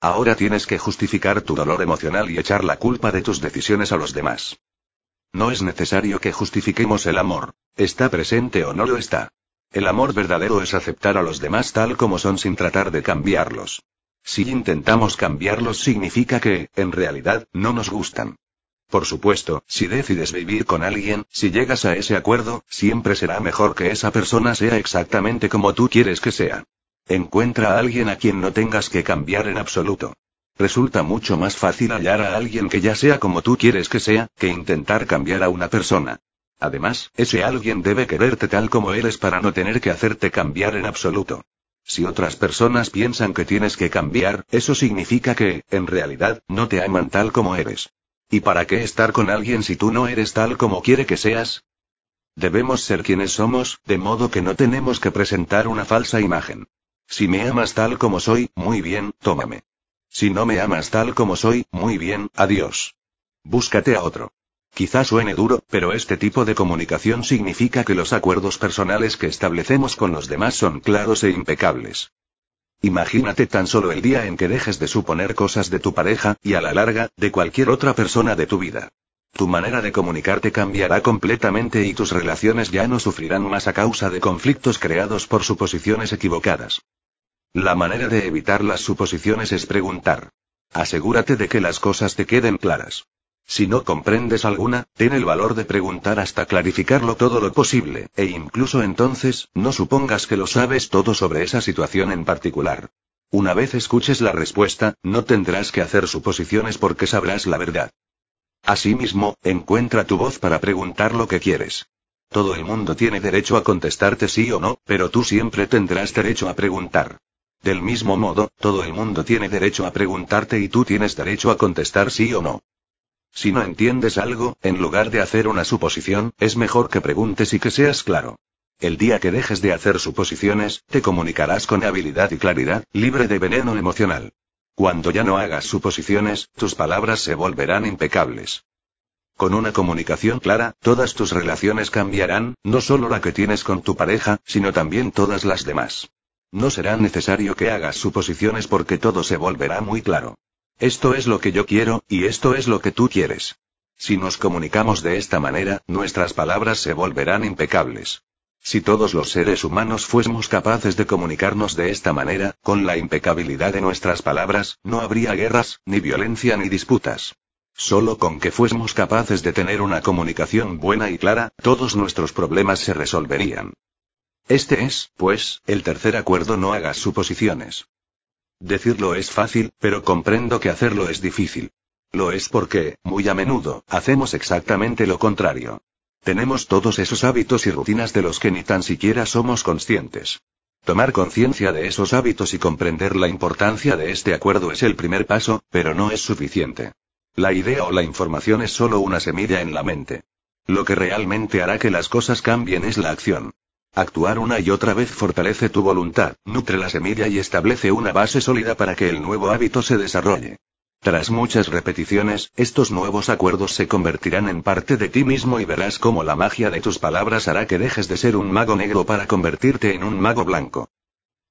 Ahora tienes que justificar tu dolor emocional y echar la culpa de tus decisiones a los demás. No es necesario que justifiquemos el amor. ¿Está presente o no lo está? El amor verdadero es aceptar a los demás tal como son sin tratar de cambiarlos. Si intentamos cambiarlos significa que, en realidad, no nos gustan. Por supuesto, si decides vivir con alguien, si llegas a ese acuerdo, siempre será mejor que esa persona sea exactamente como tú quieres que sea. Encuentra a alguien a quien no tengas que cambiar en absoluto. Resulta mucho más fácil hallar a alguien que ya sea como tú quieres que sea, que intentar cambiar a una persona. Además, ese alguien debe quererte tal como eres para no tener que hacerte cambiar en absoluto. Si otras personas piensan que tienes que cambiar, eso significa que, en realidad, no te aman tal como eres. ¿Y para qué estar con alguien si tú no eres tal como quiere que seas? Debemos ser quienes somos, de modo que no tenemos que presentar una falsa imagen. Si me amas tal como soy, muy bien, tómame. Si no me amas tal como soy, muy bien, adiós. Búscate a otro. Quizás suene duro, pero este tipo de comunicación significa que los acuerdos personales que establecemos con los demás son claros e impecables. Imagínate tan solo el día en que dejes de suponer cosas de tu pareja, y a la larga, de cualquier otra persona de tu vida. Tu manera de comunicarte cambiará completamente y tus relaciones ya no sufrirán más a causa de conflictos creados por suposiciones equivocadas. La manera de evitar las suposiciones es preguntar. Asegúrate de que las cosas te queden claras. Si no comprendes alguna, ten el valor de preguntar hasta clarificarlo todo lo posible, e incluso entonces, no supongas que lo sabes todo sobre esa situación en particular. Una vez escuches la respuesta, no tendrás que hacer suposiciones porque sabrás la verdad. Asimismo, encuentra tu voz para preguntar lo que quieres. Todo el mundo tiene derecho a contestarte sí o no, pero tú siempre tendrás derecho a preguntar. Del mismo modo, todo el mundo tiene derecho a preguntarte y tú tienes derecho a contestar sí o no. Si no entiendes algo, en lugar de hacer una suposición, es mejor que preguntes y que seas claro. El día que dejes de hacer suposiciones, te comunicarás con habilidad y claridad, libre de veneno emocional. Cuando ya no hagas suposiciones, tus palabras se volverán impecables. Con una comunicación clara, todas tus relaciones cambiarán, no solo la que tienes con tu pareja, sino también todas las demás. No será necesario que hagas suposiciones porque todo se volverá muy claro. Esto es lo que yo quiero, y esto es lo que tú quieres. Si nos comunicamos de esta manera, nuestras palabras se volverán impecables. Si todos los seres humanos fuésemos capaces de comunicarnos de esta manera, con la impecabilidad de nuestras palabras, no habría guerras, ni violencia ni disputas. Solo con que fuésemos capaces de tener una comunicación buena y clara, todos nuestros problemas se resolverían. Este es, pues, el tercer acuerdo no hagas suposiciones. Decirlo es fácil, pero comprendo que hacerlo es difícil. Lo es porque, muy a menudo, hacemos exactamente lo contrario. Tenemos todos esos hábitos y rutinas de los que ni tan siquiera somos conscientes. Tomar conciencia de esos hábitos y comprender la importancia de este acuerdo es el primer paso, pero no es suficiente. La idea o la información es solo una semilla en la mente. Lo que realmente hará que las cosas cambien es la acción. Actuar una y otra vez fortalece tu voluntad, nutre la semilla y establece una base sólida para que el nuevo hábito se desarrolle. Tras muchas repeticiones, estos nuevos acuerdos se convertirán en parte de ti mismo y verás cómo la magia de tus palabras hará que dejes de ser un mago negro para convertirte en un mago blanco.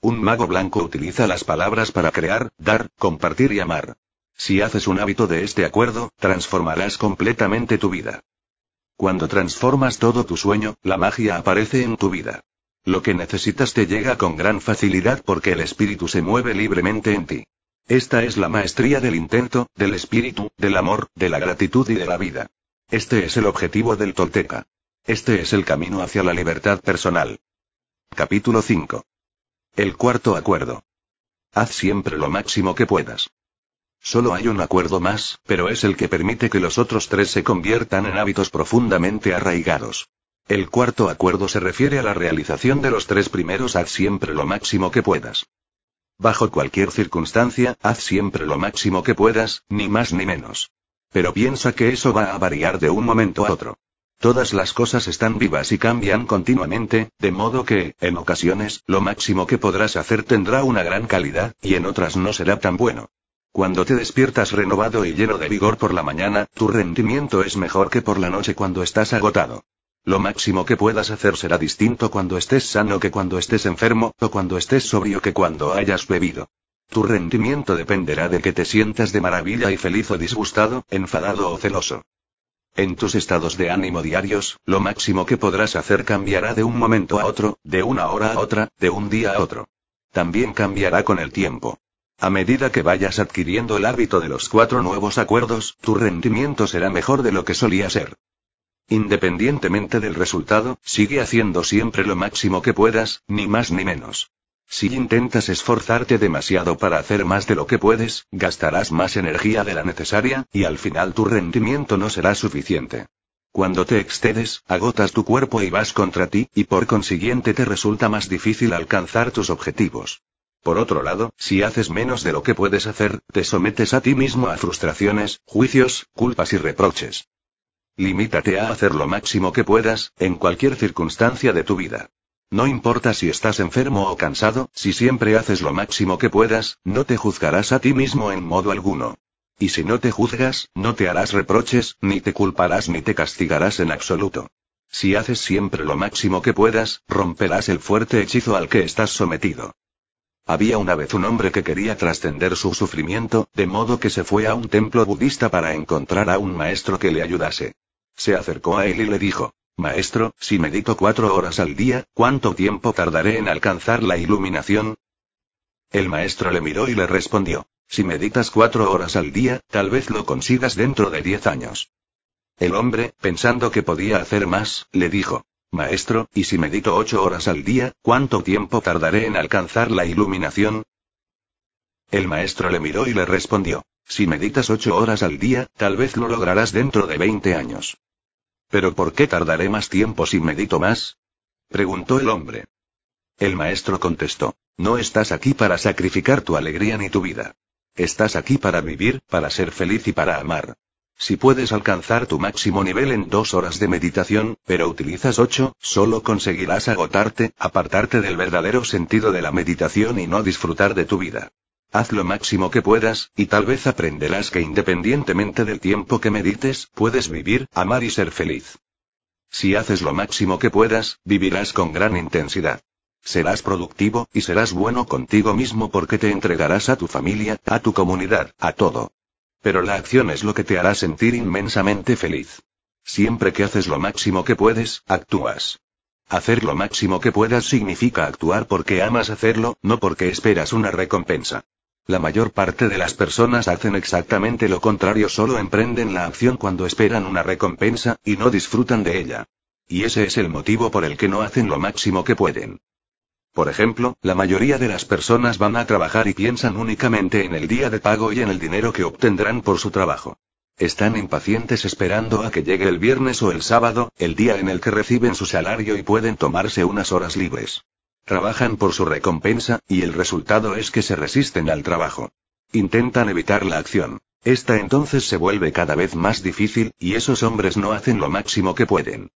Un mago blanco utiliza las palabras para crear, dar, compartir y amar. Si haces un hábito de este acuerdo, transformarás completamente tu vida. Cuando transformas todo tu sueño, la magia aparece en tu vida. Lo que necesitas te llega con gran facilidad porque el espíritu se mueve libremente en ti. Esta es la maestría del intento, del espíritu, del amor, de la gratitud y de la vida. Este es el objetivo del tolteca. Este es el camino hacia la libertad personal. Capítulo 5. El cuarto acuerdo. Haz siempre lo máximo que puedas. Solo hay un acuerdo más, pero es el que permite que los otros tres se conviertan en hábitos profundamente arraigados. El cuarto acuerdo se refiere a la realización de los tres primeros haz siempre lo máximo que puedas. Bajo cualquier circunstancia, haz siempre lo máximo que puedas, ni más ni menos. Pero piensa que eso va a variar de un momento a otro. Todas las cosas están vivas y cambian continuamente, de modo que, en ocasiones, lo máximo que podrás hacer tendrá una gran calidad, y en otras no será tan bueno. Cuando te despiertas renovado y lleno de vigor por la mañana, tu rendimiento es mejor que por la noche cuando estás agotado. Lo máximo que puedas hacer será distinto cuando estés sano que cuando estés enfermo, o cuando estés sobrio que cuando hayas bebido. Tu rendimiento dependerá de que te sientas de maravilla y feliz o disgustado, enfadado o celoso. En tus estados de ánimo diarios, lo máximo que podrás hacer cambiará de un momento a otro, de una hora a otra, de un día a otro. También cambiará con el tiempo. A medida que vayas adquiriendo el hábito de los cuatro nuevos acuerdos, tu rendimiento será mejor de lo que solía ser. Independientemente del resultado, sigue haciendo siempre lo máximo que puedas, ni más ni menos. Si intentas esforzarte demasiado para hacer más de lo que puedes, gastarás más energía de la necesaria, y al final tu rendimiento no será suficiente. Cuando te excedes, agotas tu cuerpo y vas contra ti, y por consiguiente te resulta más difícil alcanzar tus objetivos. Por otro lado, si haces menos de lo que puedes hacer, te sometes a ti mismo a frustraciones, juicios, culpas y reproches. Limítate a hacer lo máximo que puedas, en cualquier circunstancia de tu vida. No importa si estás enfermo o cansado, si siempre haces lo máximo que puedas, no te juzgarás a ti mismo en modo alguno. Y si no te juzgas, no te harás reproches, ni te culparás ni te castigarás en absoluto. Si haces siempre lo máximo que puedas, romperás el fuerte hechizo al que estás sometido. Había una vez un hombre que quería trascender su sufrimiento, de modo que se fue a un templo budista para encontrar a un maestro que le ayudase. Se acercó a él y le dijo, Maestro, si medito cuatro horas al día, ¿cuánto tiempo tardaré en alcanzar la iluminación? El maestro le miró y le respondió, si meditas cuatro horas al día, tal vez lo consigas dentro de diez años. El hombre, pensando que podía hacer más, le dijo, Maestro, ¿y si medito ocho horas al día, cuánto tiempo tardaré en alcanzar la iluminación? El maestro le miró y le respondió, si meditas ocho horas al día, tal vez lo lograrás dentro de veinte años. ¿Pero por qué tardaré más tiempo si medito más? preguntó el hombre. El maestro contestó, no estás aquí para sacrificar tu alegría ni tu vida. Estás aquí para vivir, para ser feliz y para amar. Si puedes alcanzar tu máximo nivel en dos horas de meditación, pero utilizas ocho, solo conseguirás agotarte, apartarte del verdadero sentido de la meditación y no disfrutar de tu vida. Haz lo máximo que puedas, y tal vez aprenderás que independientemente del tiempo que medites, puedes vivir, amar y ser feliz. Si haces lo máximo que puedas, vivirás con gran intensidad. Serás productivo, y serás bueno contigo mismo porque te entregarás a tu familia, a tu comunidad, a todo. Pero la acción es lo que te hará sentir inmensamente feliz. Siempre que haces lo máximo que puedes, actúas. Hacer lo máximo que puedas significa actuar porque amas hacerlo, no porque esperas una recompensa. La mayor parte de las personas hacen exactamente lo contrario, solo emprenden la acción cuando esperan una recompensa, y no disfrutan de ella. Y ese es el motivo por el que no hacen lo máximo que pueden. Por ejemplo, la mayoría de las personas van a trabajar y piensan únicamente en el día de pago y en el dinero que obtendrán por su trabajo. Están impacientes esperando a que llegue el viernes o el sábado, el día en el que reciben su salario y pueden tomarse unas horas libres. Trabajan por su recompensa, y el resultado es que se resisten al trabajo. Intentan evitar la acción. Esta entonces se vuelve cada vez más difícil, y esos hombres no hacen lo máximo que pueden.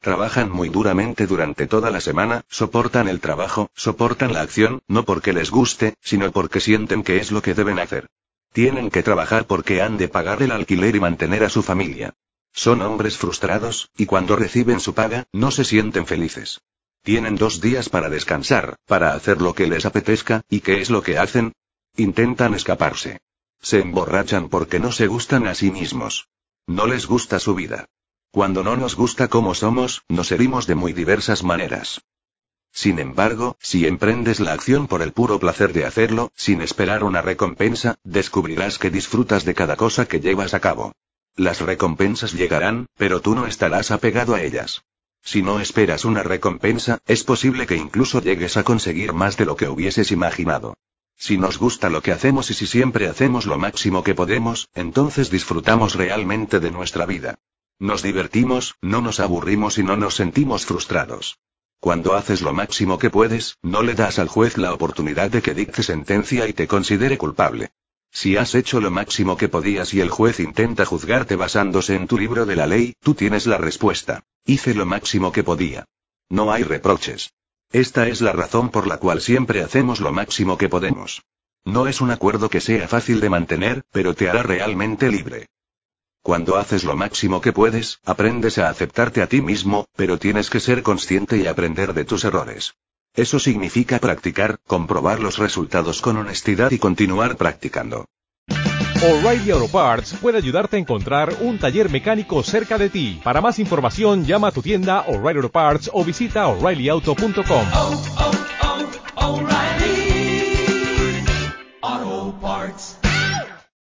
Trabajan muy duramente durante toda la semana, soportan el trabajo, soportan la acción, no porque les guste, sino porque sienten que es lo que deben hacer. Tienen que trabajar porque han de pagar el alquiler y mantener a su familia. Son hombres frustrados, y cuando reciben su paga, no se sienten felices. Tienen dos días para descansar, para hacer lo que les apetezca, ¿y qué es lo que hacen? Intentan escaparse. Se emborrachan porque no se gustan a sí mismos. No les gusta su vida. Cuando no nos gusta cómo somos, nos herimos de muy diversas maneras. Sin embargo, si emprendes la acción por el puro placer de hacerlo, sin esperar una recompensa, descubrirás que disfrutas de cada cosa que llevas a cabo. Las recompensas llegarán, pero tú no estarás apegado a ellas. Si no esperas una recompensa, es posible que incluso llegues a conseguir más de lo que hubieses imaginado. Si nos gusta lo que hacemos y si siempre hacemos lo máximo que podemos, entonces disfrutamos realmente de nuestra vida. Nos divertimos, no nos aburrimos y no nos sentimos frustrados. Cuando haces lo máximo que puedes, no le das al juez la oportunidad de que dicte sentencia y te considere culpable. Si has hecho lo máximo que podías y el juez intenta juzgarte basándose en tu libro de la ley, tú tienes la respuesta. Hice lo máximo que podía. No hay reproches. Esta es la razón por la cual siempre hacemos lo máximo que podemos. No es un acuerdo que sea fácil de mantener, pero te hará realmente libre. Cuando haces lo máximo que puedes, aprendes a aceptarte a ti mismo, pero tienes que ser consciente y aprender de tus errores. Eso significa practicar, comprobar los resultados con honestidad y continuar practicando. O'Reilly Auto Parts puede ayudarte a encontrar un taller mecánico cerca de ti. Para más información, llama a tu tienda O'Reilly Auto Parts o visita oreillyauto.com.